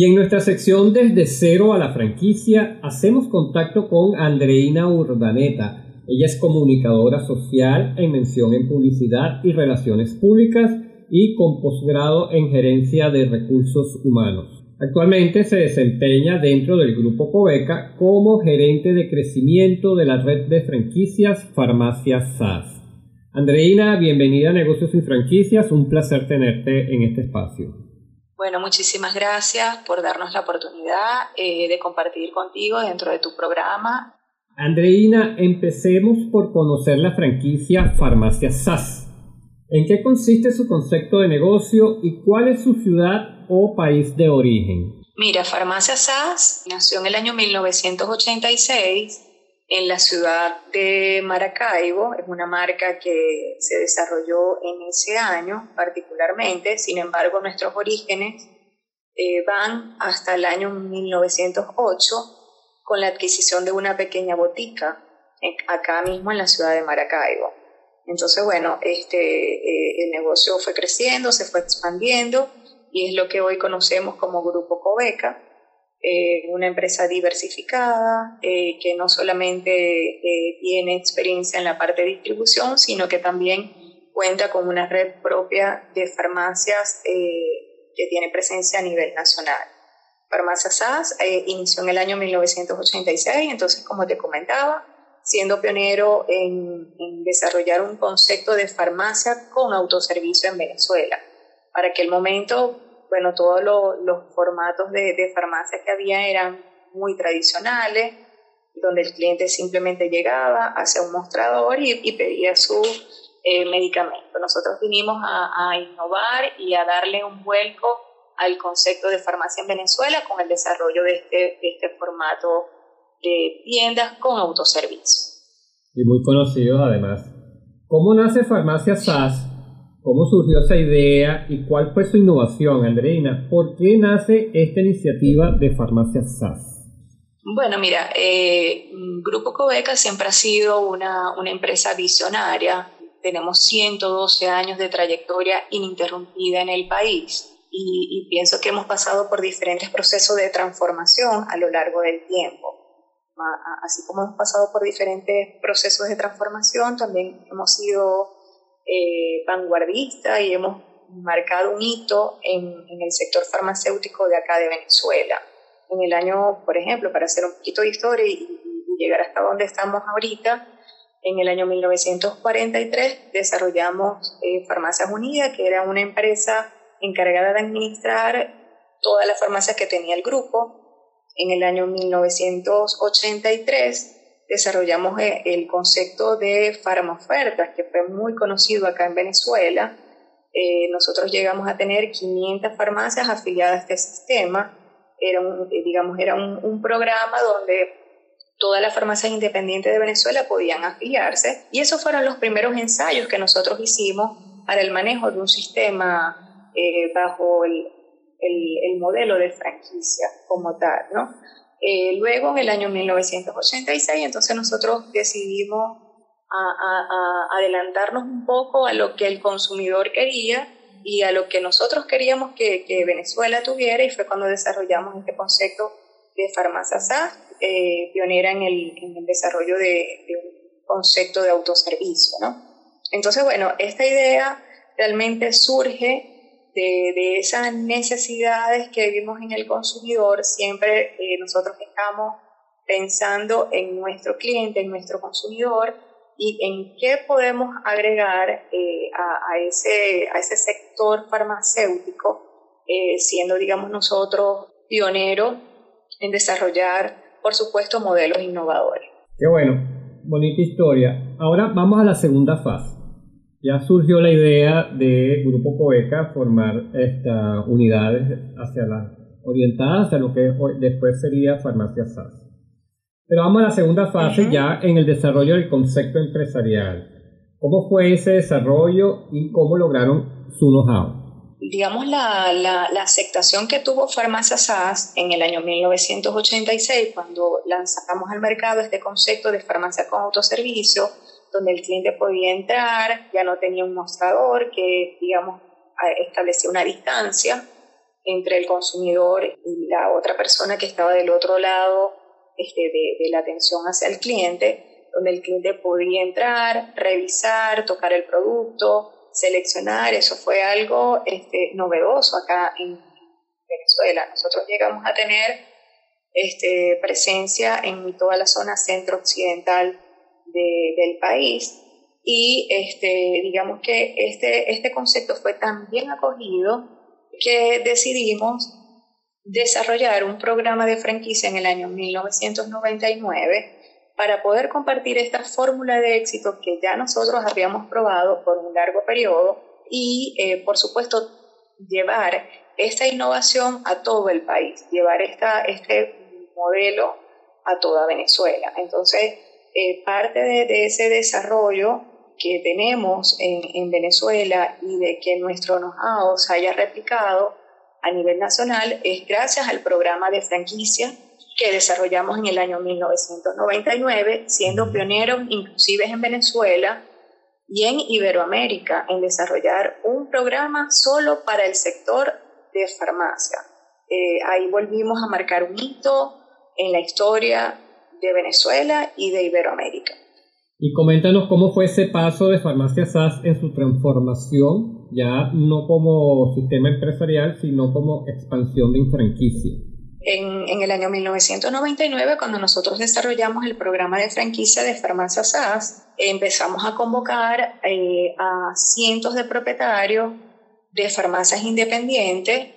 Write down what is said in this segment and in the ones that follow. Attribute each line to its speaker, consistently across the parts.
Speaker 1: Y en nuestra sección Desde cero a la franquicia, hacemos contacto con Andreina Urdaneta. Ella es comunicadora social en mención en publicidad y relaciones públicas y con posgrado en gerencia de recursos humanos. Actualmente se desempeña dentro del grupo Coveca como gerente de crecimiento de la red de franquicias Farmacias SAS. Andreina, bienvenida a Negocios sin Franquicias, un placer tenerte en este espacio.
Speaker 2: Bueno, muchísimas gracias por darnos la oportunidad eh, de compartir contigo dentro de tu programa.
Speaker 1: Andreina, empecemos por conocer la franquicia Farmacias SAS. ¿En qué consiste su concepto de negocio y cuál es su ciudad o país de origen?
Speaker 2: Mira, Farmacia SAS nació en el año 1986 en la ciudad de Maracaibo. Es una marca que se desarrolló en ese año particularmente. Sin embargo, nuestros orígenes eh, van hasta el año 1908 con la adquisición de una pequeña botica acá mismo en la ciudad de Maracaibo. Entonces, bueno, este, eh, el negocio fue creciendo, se fue expandiendo y es lo que hoy conocemos como Grupo Coveca, eh, una empresa diversificada eh, que no solamente tiene experiencia en la parte de distribución, sino que también cuenta con una red propia de farmacias que tiene presencia a nivel nacional. Farmacia SAS inició en el año 1986, entonces como te comentaba, siendo pionero en, desarrollar un concepto de farmacia con autoservicio en Venezuela. Para aquel momento, bueno, todos los formatos de, farmacia que había eran muy tradicionales, donde el cliente simplemente llegaba hacia un mostrador y, pedía su eh, medicamento. Nosotros vinimos a, innovar y a darle un vuelco al concepto de farmacia en Venezuela con el desarrollo de este, de este formato de tiendas con autoservicio.
Speaker 1: Y muy conocidos además. ¿Cómo nace Farmacia SAS? ¿Cómo surgió esa idea y cuál fue su innovación, Andreina? ¿Por qué nace esta iniciativa de Farmacia SAS?
Speaker 2: Bueno, mira, eh, Grupo Coveca siempre ha sido una, una empresa visionaria. Tenemos 112 años de trayectoria ininterrumpida en el país y, y pienso que hemos pasado por diferentes procesos de transformación a lo largo del tiempo así como hemos pasado por diferentes procesos de transformación, también hemos sido eh, vanguardistas y hemos marcado un hito en, el sector farmacéutico de acá de Venezuela. En el año, por ejemplo, para hacer un poquito de historia y, llegar hasta donde estamos ahorita, en el año 1943 desarrollamos eh, Farmacias Unidas, que era una empresa encargada de administrar todas las farmacias que tenía el grupo, en el año 1983 desarrollamos eh, el concepto de farmaofertas, que fue muy conocido acá en Venezuela. Eh, nosotros llegamos a tener 500 farmacias afiliadas a este sistema. Era un, eh, digamos, era un, programa donde todas las farmacias independientes de Venezuela podían afiliarse y esos fueron los primeros ensayos que nosotros hicimos para el manejo de un sistema bajo el, el, modelo de franquicia como tal, ¿no? Eh, luego, en el año 1986, entonces nosotros decidimos adelantarnos un poco a lo que el consumidor quería y a lo que nosotros queríamos que, Venezuela tuviera y fue cuando desarrollamos este concepto de farmacia SAS, eh, pionera en el, desarrollo de, de, un concepto de autoservicio, ¿no? Entonces, bueno, esta idea realmente surge de, esas necesidades que vivimos en el consumidor, siempre eh, nosotros estamos pensando en nuestro cliente, en nuestro consumidor y en qué podemos agregar eh, a, ese, a ese sector farmacéutico, eh, siendo, digamos, nosotros pioneros en desarrollar, por supuesto, modelos innovadores.
Speaker 1: Qué bueno, bonita historia. Ahora vamos a la segunda fase ya surgió la idea de Grupo Coeca formar estas unidades hacia la, orientadas hacia lo que después sería Farmacia SAS. Pero vamos a la segunda fase ya en el desarrollo del concepto empresarial. ¿Cómo fue ese desarrollo y cómo lograron su know-how?
Speaker 2: Digamos, la, la, la, aceptación que tuvo Farmacia SAS en el año 1986, cuando lanzamos al mercado este concepto de farmacia con autoservicio, donde el cliente podía entrar, ya no tenía un mostrador que, digamos, establecía una distancia entre el consumidor y la otra persona que estaba del otro lado este, de, la atención hacia el cliente, donde el cliente podía entrar, revisar, tocar el producto, seleccionar. Eso fue algo este, novedoso acá en Venezuela. Nosotros llegamos a tener este, presencia en toda la zona centro-occidental del país y este, digamos que este, este concepto fue tan bien acogido que decidimos desarrollar un programa de franquicia en el año 1999 para poder compartir esta fórmula de éxito que ya nosotros habíamos probado por un largo periodo y, eh, por supuesto, llevar esta innovación a todo el país, llevar esta, este modelo a toda Venezuela. Entonces, eh, parte de, ese desarrollo que tenemos en, en, Venezuela y de que nuestro know-how se haya replicado a nivel nacional es gracias al programa de franquicia que desarrollamos en el año 1999, siendo pioneros inclusive en Venezuela y en Iberoamérica en desarrollar un programa solo para el sector de farmacia. Eh, ahí volvimos a marcar un hito en la historia de Venezuela y de Iberoamérica.
Speaker 1: Y coméntanos cómo fue ese paso de Farmacia SAS en su transformación, ya no como sistema empresarial, sino como expansión de franquicia.
Speaker 2: En, en, el año 1999, cuando nosotros desarrollamos el programa de franquicia de Farmacia SAS, empezamos a convocar eh, a cientos de propietarios de farmacias independientes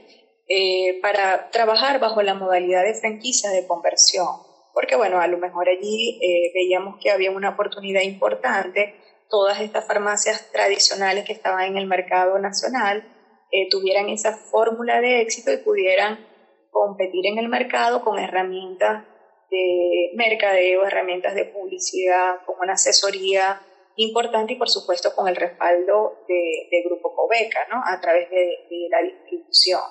Speaker 2: eh, para trabajar bajo la modalidad de franquicia de conversión porque bueno, a lo mejor allí eh, veíamos que había una oportunidad importante, todas estas farmacias tradicionales que estaban en el mercado nacional eh, tuvieran esa fórmula de éxito y pudieran competir en el mercado con herramientas de mercadeo, herramientas de publicidad, con una asesoría importante y por supuesto con el respaldo de, Grupo Cobeca, ¿no? a través de, la distribución.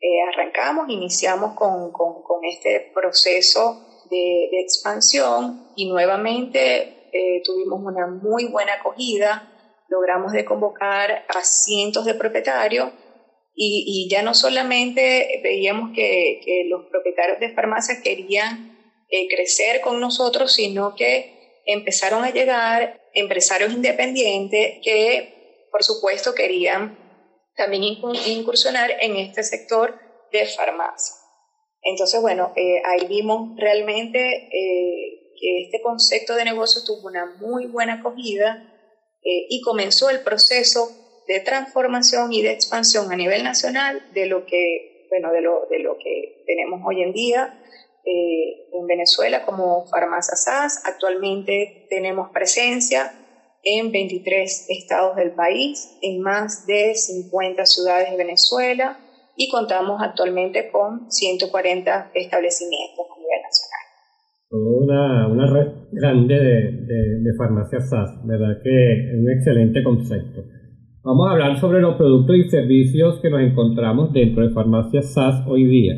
Speaker 2: Eh, arrancamos, iniciamos con, con, con este proceso de, expansión y nuevamente eh, tuvimos una muy buena acogida, logramos de convocar a cientos de propietarios y, ya no solamente veíamos que, los propietarios de farmacias querían eh, crecer con nosotros, sino que empezaron a llegar empresarios independientes que, por supuesto, querían también incursionar en este sector de farmacia. Entonces, bueno, eh, ahí vimos realmente eh, que este concepto de negocio tuvo una muy buena acogida eh, y comenzó el proceso de transformación y de expansión a nivel nacional de lo que, bueno, de lo, de lo que tenemos hoy en día en Venezuela como Farmacia SAS. Actualmente tenemos presencia en 23 estados del país, en más de 50 ciudades de Venezuela y contamos actualmente con 140 establecimientos a nivel nacional.
Speaker 1: Una, una red grande de, de, farmacias SAS, ¿verdad? Que es un excelente concepto. Vamos a hablar sobre los productos y servicios que nos encontramos dentro de farmacias SAS hoy día.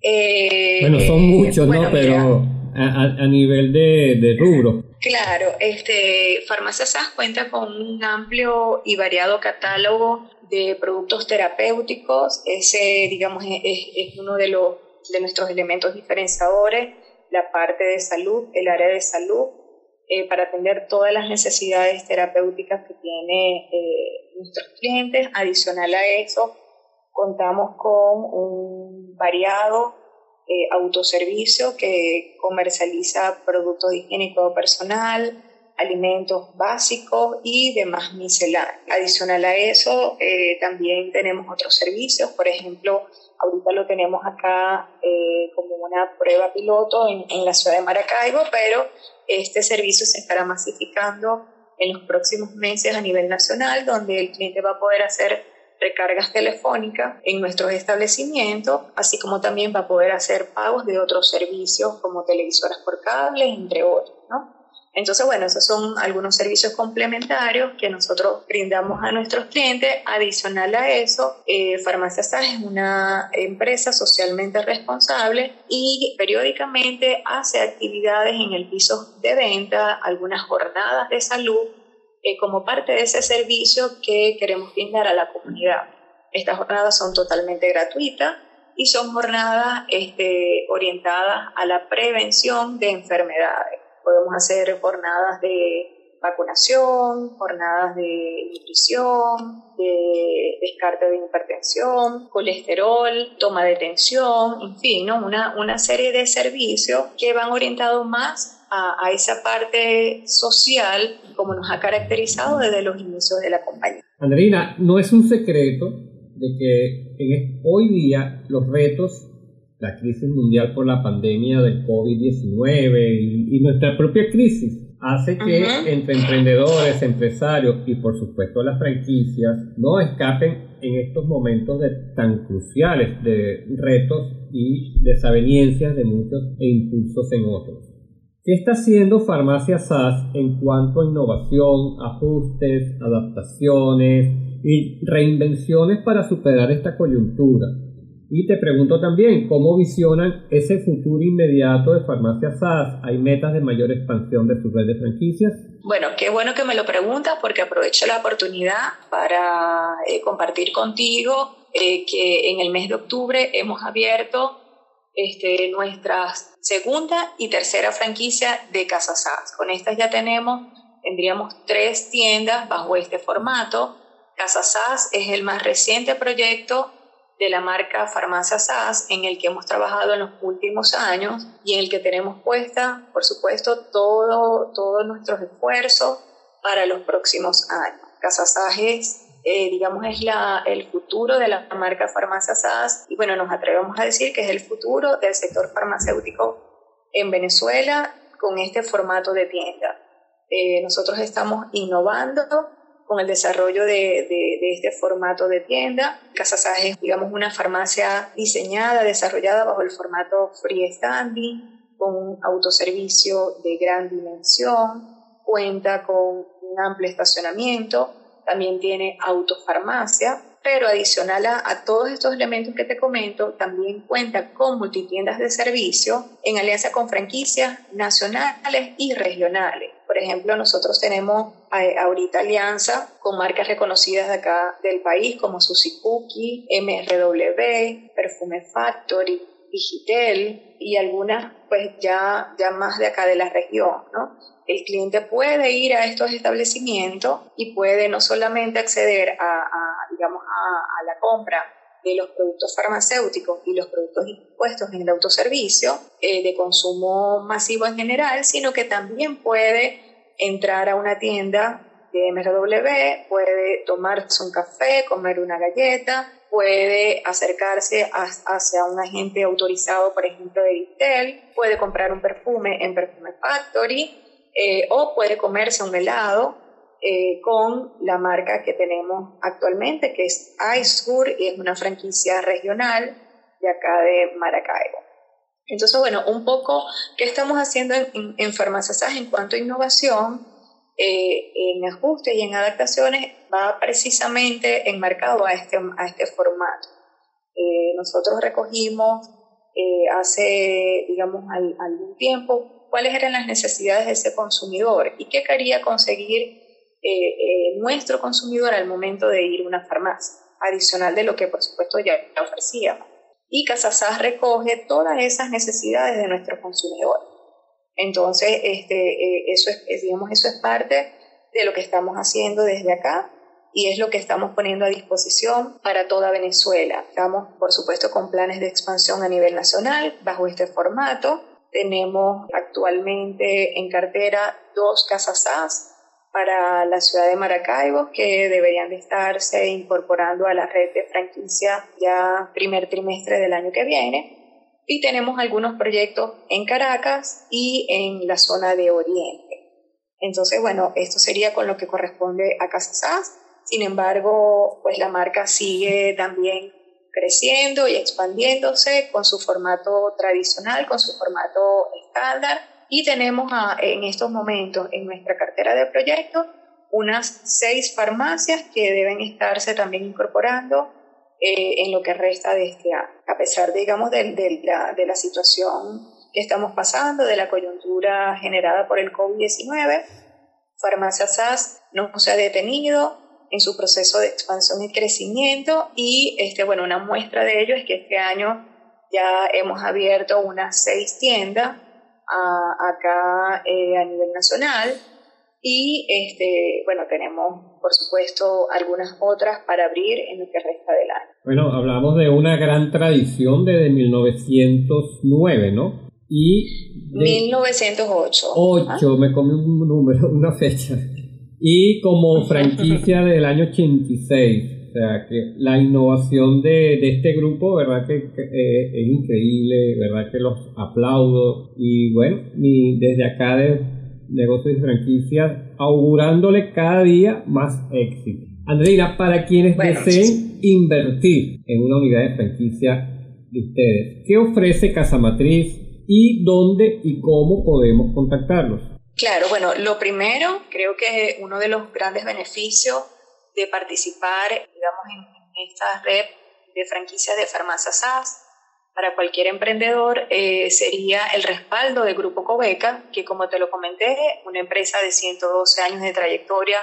Speaker 1: Eh, bueno, son muchos, ¿no? Pero a, a, nivel de, de rubro.
Speaker 2: Claro, este, Farmacia SAS cuenta con un amplio y variado catálogo de productos terapéuticos. Ese, digamos, es, uno de, los, de nuestros elementos diferenciadores, la parte de salud, el área de salud, eh, para atender todas las necesidades terapéuticas que tienen eh, nuestros clientes. Adicional a eso, contamos con un variado eh, autoservicio que comercializa productos higiénicos personal, alimentos básicos y demás misceláneos. Adicional a eso, eh, también tenemos otros servicios, por ejemplo, ahorita lo tenemos acá eh, como una prueba piloto en, en la ciudad de Maracaibo, pero este servicio se estará masificando en los próximos meses a nivel nacional, donde el cliente va a poder hacer recargas telefónicas en nuestros establecimientos, así como también va a poder hacer pagos de otros servicios como televisoras por cable, entre otros. ¿no? Entonces, bueno, esos son algunos servicios complementarios que nosotros brindamos a nuestros clientes. Adicional a eso, eh, Farmacia SAS es una empresa socialmente responsable y periódicamente hace actividades en el piso de venta, algunas jornadas de salud, eh, como parte de ese servicio que queremos brindar a la comunidad. Estas jornadas son totalmente gratuitas y son jornadas este, orientadas a la prevención de enfermedades. Podemos hacer jornadas de vacunación, jornadas de nutrición, de descarte de hipertensión, colesterol, toma de tensión, en fin, una, una serie de servicios que van orientados más a, a, esa parte social como nos ha caracterizado desde los inicios de la compañía.
Speaker 1: Andreina, no es un secreto de que en hoy día los retos, la crisis mundial por la pandemia del COVID-19 y, y nuestra propia crisis hace que entre emprendedores, empresarios y por supuesto las franquicias no escapen en estos momentos de, tan cruciales de retos y desavenencias de muchos e impulsos en otros. ¿Qué está haciendo Farmacia SAS en cuanto a innovación, ajustes, adaptaciones y reinvenciones para superar esta coyuntura? Y te pregunto también, ¿cómo visionan ese futuro inmediato de Farmacia SAS? ¿Hay metas de mayor expansión de su red de franquicias?
Speaker 2: Bueno, qué bueno que me lo preguntas porque aprovecho la oportunidad para eh, compartir contigo eh, que en el mes de octubre hemos abierto este, nuestra segunda y tercera franquicia de Casa SAS. Con estas ya tenemos, tendríamos tres tiendas bajo este formato. Casa SAS es el más reciente proyecto de la marca Farmacia SAS en el que hemos trabajado en los últimos años y en el que tenemos puesta, por supuesto, todo, todos nuestros esfuerzos para los próximos años. Casa SAS es, eh, digamos, es la, el futuro de la marca Farmacia SAS y bueno, nos atrevemos a decir que es el futuro del sector farmacéutico en Venezuela con este formato de tienda. Eh, nosotros estamos innovando con el desarrollo de, de, este formato de tienda. Casa es, digamos, una farmacia diseñada, desarrollada bajo el formato freestanding, con un autoservicio de gran dimensión, cuenta con un amplio estacionamiento, también tiene autofarmacia, pero adicional a, todos estos elementos que te comento, también cuenta con multitiendas de servicio en alianza con franquicias nacionales y regionales. Por ejemplo, nosotros tenemos eh, ahorita alianza con marcas reconocidas de acá del país como Susi Cookie, MRW, Perfume Factory, Digitel y algunas pues ya, ya más de acá de la región, ¿no? el cliente puede ir a estos establecimientos y puede no solamente acceder a, digamos, a, la compra de los productos farmacéuticos y los productos impuestos en el autoservicio eh, de consumo masivo en general, sino que también puede entrar a una tienda de MRW, puede tomarse un café, comer una galleta, puede acercarse hacia un agente autorizado, por ejemplo, de Vitel, puede comprar un perfume en Perfume Factory, eh, o puede comerse un helado eh, con la marca que tenemos actualmente, que es iSur y es una franquicia regional de acá de Maracaibo. Entonces, bueno, un poco, ¿qué estamos haciendo en, en, Farmacias en cuanto a innovación? Eh, en ajustes y en adaptaciones va precisamente enmarcado a este, a este formato. nosotros recogimos hace, digamos, algún tiempo cuáles eran las necesidades de ese consumidor y qué quería conseguir eh, eh, nuestro consumidor al momento de ir a una farmacia, adicional de lo que por supuesto ya ofrecíamos. Y Casasas recoge todas esas necesidades de nuestro consumidor. Entonces, este, eh, eso, es, digamos, eso es parte de lo que estamos haciendo desde acá y es lo que estamos poniendo a disposición para toda Venezuela. Estamos, por supuesto, con planes de expansión a nivel nacional bajo este formato tenemos actualmente en cartera dos casas SAS para la ciudad de Maracaibo que deberían de estarse incorporando a la red de franquicia ya primer trimestre del año que viene. Y tenemos algunos proyectos en Caracas y en la zona de Oriente. Entonces, bueno, esto sería con lo que corresponde a Casa SAS. Sin embargo, pues la marca sigue también creciendo y expandiéndose con su formato tradicional, con su formato estándar. Y tenemos en estos momentos en nuestra cartera de proyectos unas seis farmacias que deben estarse también incorporando eh, en lo que resta de este año. A pesar, digamos, de, la, situación que estamos pasando, de la coyuntura generada por el COVID-19, Farmacia SAS no se ha detenido, en su proceso de expansión y crecimiento y este, bueno, una muestra de ello es que este año ya hemos abierto unas seis tiendas acá eh, a nivel nacional y este, bueno, tenemos por supuesto algunas otras para abrir en lo que resta del año.
Speaker 1: Bueno, hablamos de una gran tradición desde 1909, ¿no?
Speaker 2: Y 1908.
Speaker 1: 8, me comí un número, una fecha. Y como franquicia del año 86. O sea, que la innovación de, este grupo, ¿verdad? Que, eh, es increíble, ¿verdad? Que los aplaudo. Y bueno, mi, desde acá de negocios y franquicias, augurándole cada día más éxito. Andreina, para quienes deseen invertir en una unidad de franquicia de ustedes, ¿qué ofrece Casa Matriz y dónde y cómo podemos contactarlos?
Speaker 2: Claro, bueno, lo primero, creo que uno de los grandes beneficios de participar, digamos, en, esta red de franquicias de farmacia SAS para cualquier emprendedor eh, sería el respaldo del Grupo Cobeca, que como te lo comenté, una empresa de 112 años de trayectoria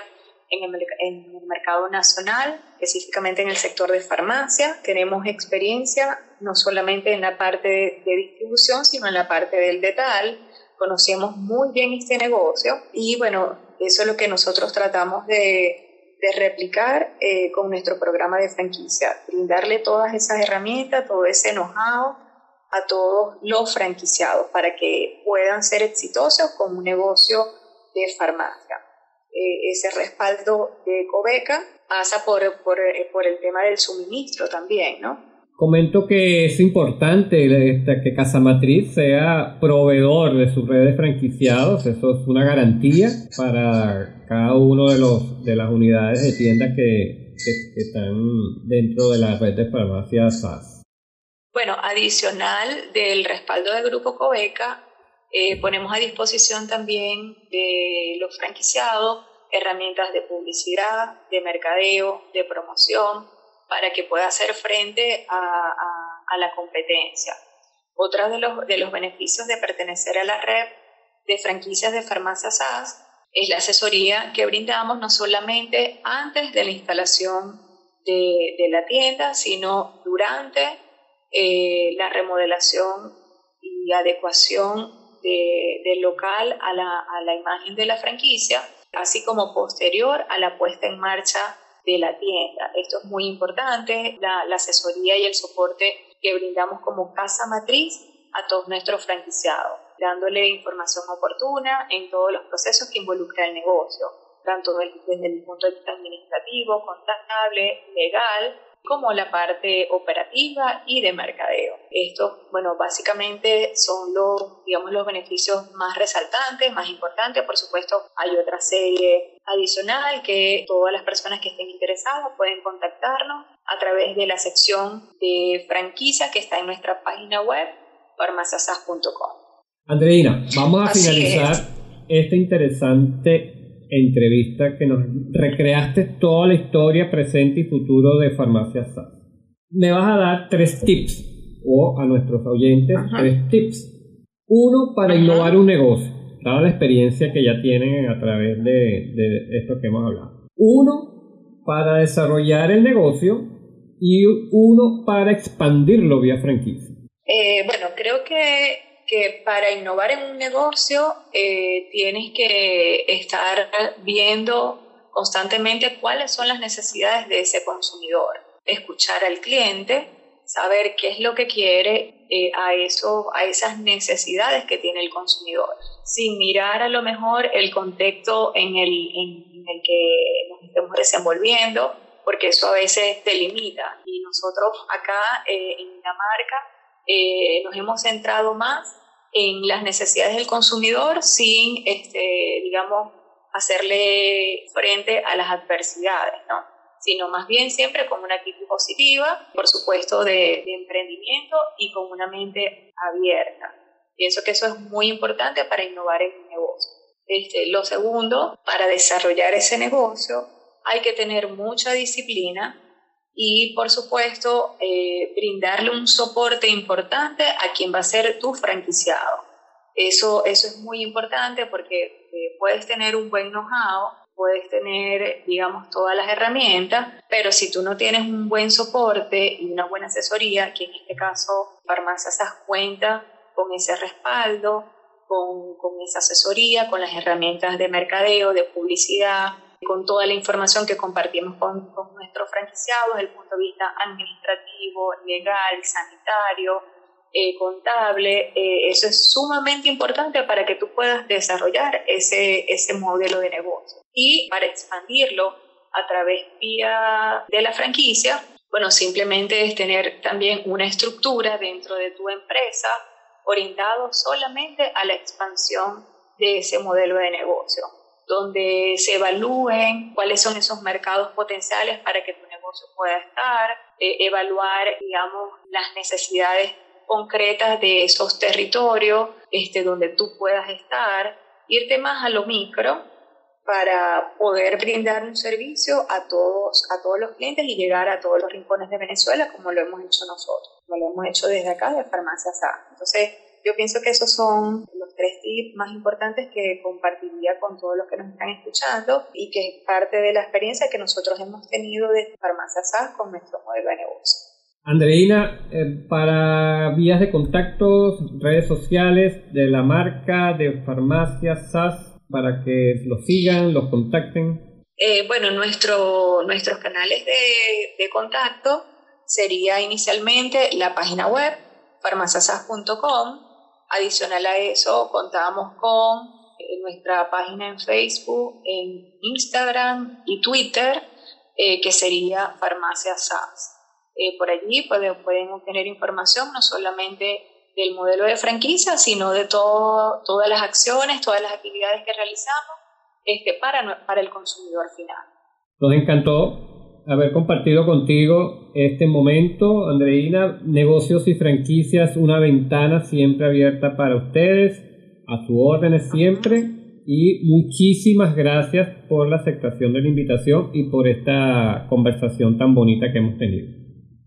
Speaker 2: en el, en el, mercado nacional, específicamente en el sector de farmacia. Tenemos experiencia no solamente en la parte de, de distribución, sino en la parte del detal. Conocemos muy bien este negocio y bueno, eso es lo que nosotros tratamos de, de replicar eh, con nuestro programa de franquicia, brindarle todas esas herramientas, todo ese know-how a todos los franquiciados para que puedan ser exitosos con un negocio de farmacia. Eh, ese respaldo de Cobeca pasa por, por, eh, por el tema del suministro también, ¿no?
Speaker 1: Comento que es importante que Casa Matriz sea proveedor de su red de franquiciados. Eso es una garantía para cada uno de los de las unidades de tienda que, están dentro de la red de farmacias SAS.
Speaker 2: Bueno, adicional del respaldo del Grupo Cobeca, eh, ponemos a disposición también de los franquiciados herramientas de publicidad, de mercadeo, de promoción, para que pueda hacer frente a, la competencia. Otro de los, beneficios de pertenecer a la red de franquicias de farmacias SAS es la asesoría que brindamos no solamente antes de la instalación de, la tienda, sino durante eh, la remodelación y adecuación del local a la imagen de la franquicia, así como posterior a la puesta en marcha de la tienda. Esto es muy importante, la, asesoría y el soporte que brindamos como casa matriz a todos nuestros franquiciados, dándole información oportuna en todos los procesos que involucra el negocio, tanto desde el punto de vista administrativo, contable, legal, como la parte operativa y de mercadeo. Esto, bueno, básicamente son los, digamos, los beneficios más resaltantes, más importantes. Por supuesto, hay otra serie adicional que todas las personas que estén interesadas pueden contactarnos a través de la sección de franquicia que está en nuestra página web farmaciasas.com.
Speaker 1: Andreina, vamos a finalizar este interesante entrevista que nos recreaste toda la historia presente y futuro de Farmacia SAS. Me vas a dar tres tips, o a nuestros oyentes, tres tips. Uno, para innovar un negocio, dada la experiencia que ya tienen a través de, esto que hemos hablado. Uno, para desarrollar el negocio y uno para expandirlo vía franquicia.
Speaker 2: Eh, bueno, creo que que para innovar en un negocio eh, tienes que estar viendo constantemente cuáles son las necesidades de ese consumidor, escuchar al cliente, saber qué es lo que quiere eh, a, eso, a esas necesidades que tiene el consumidor, sin mirar a lo mejor el contexto en el, en, el que nos estemos desenvolviendo, porque eso a veces te limita. Y nosotros acá eh, en la marca eh, nos hemos centrado más en las necesidades del consumidor sin, este, digamos, hacerle frente a las adversidades, ¿no? sino más bien siempre con una actitud positiva, por supuesto de, emprendimiento y con una mente abierta. Pienso que eso es muy importante para innovar en un negocio. Este, lo segundo, para desarrollar ese negocio hay que tener mucha disciplina y por supuesto eh, brindarle un soporte importante a quien va a ser tu franquiciado. Eso, eso es muy importante porque eh, puedes tener un buen know-how, puedes tener, digamos, todas las herramientas, pero si tú no tienes un buen soporte y una buena asesoría, que en este caso Farmacias cuenta con ese respaldo, con, con esa asesoría, con las herramientas de mercadeo, de publicidad, con toda la información que compartimos con, con nuestros franquiciados desde el punto de vista administrativo, legal, sanitario, eh, contable, eh, eso es sumamente importante para que tú puedas desarrollar ese, ese modelo de negocio. Y para expandirlo a través vía de la franquicia, bueno, simplemente es tener también una estructura dentro de tu empresa orientado solamente a la expansión de ese modelo de negocio, donde se evalúen cuáles son esos mercados potenciales para que tu negocio pueda estar, eh, evaluar, digamos, las necesidades concretas de esos territorios este, donde tú puedas estar, irte más a lo micro para poder brindar un servicio a todos, a todos los clientes y llegar a todos los rincones de Venezuela como lo hemos hecho nosotros, como lo hemos hecho desde acá de Farmacia SA. Entonces, yo pienso que esos son los tres tips más importantes que compartiría con todos los que nos están escuchando y que es parte de la experiencia que nosotros hemos tenido de Farmacia SA con nuestro modelo de negocio.
Speaker 1: Andreina, eh, para vías de contactos, redes sociales de la marca de Farmacia SAS, para que lo sigan, los contacten.
Speaker 2: Eh, bueno, nuestro, nuestros canales de, de, contacto sería inicialmente la página web farmaciasas.com. Adicional a eso, contamos con eh, nuestra página en Facebook, en Instagram y Twitter, que sería Farmacia SAS. Eh, por allí pueden, pueden obtener información no solamente del modelo de franquicia, sino de todo, todas las acciones, todas las actividades que realizamos este, para, para el consumidor final.
Speaker 1: Nos encantó haber compartido contigo este momento, Andreina. Negocios y franquicias, una ventana siempre abierta para ustedes, a su órdenes siempre. Y muchísimas gracias por la aceptación de la invitación y por esta conversación tan bonita que hemos tenido.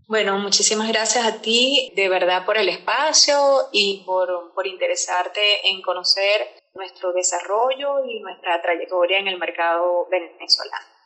Speaker 2: Bueno, muchísimas gracias a ti de verdad por el espacio y por, por interesarte en conocer nuestro desarrollo y nuestra trayectoria en el mercado venezolano.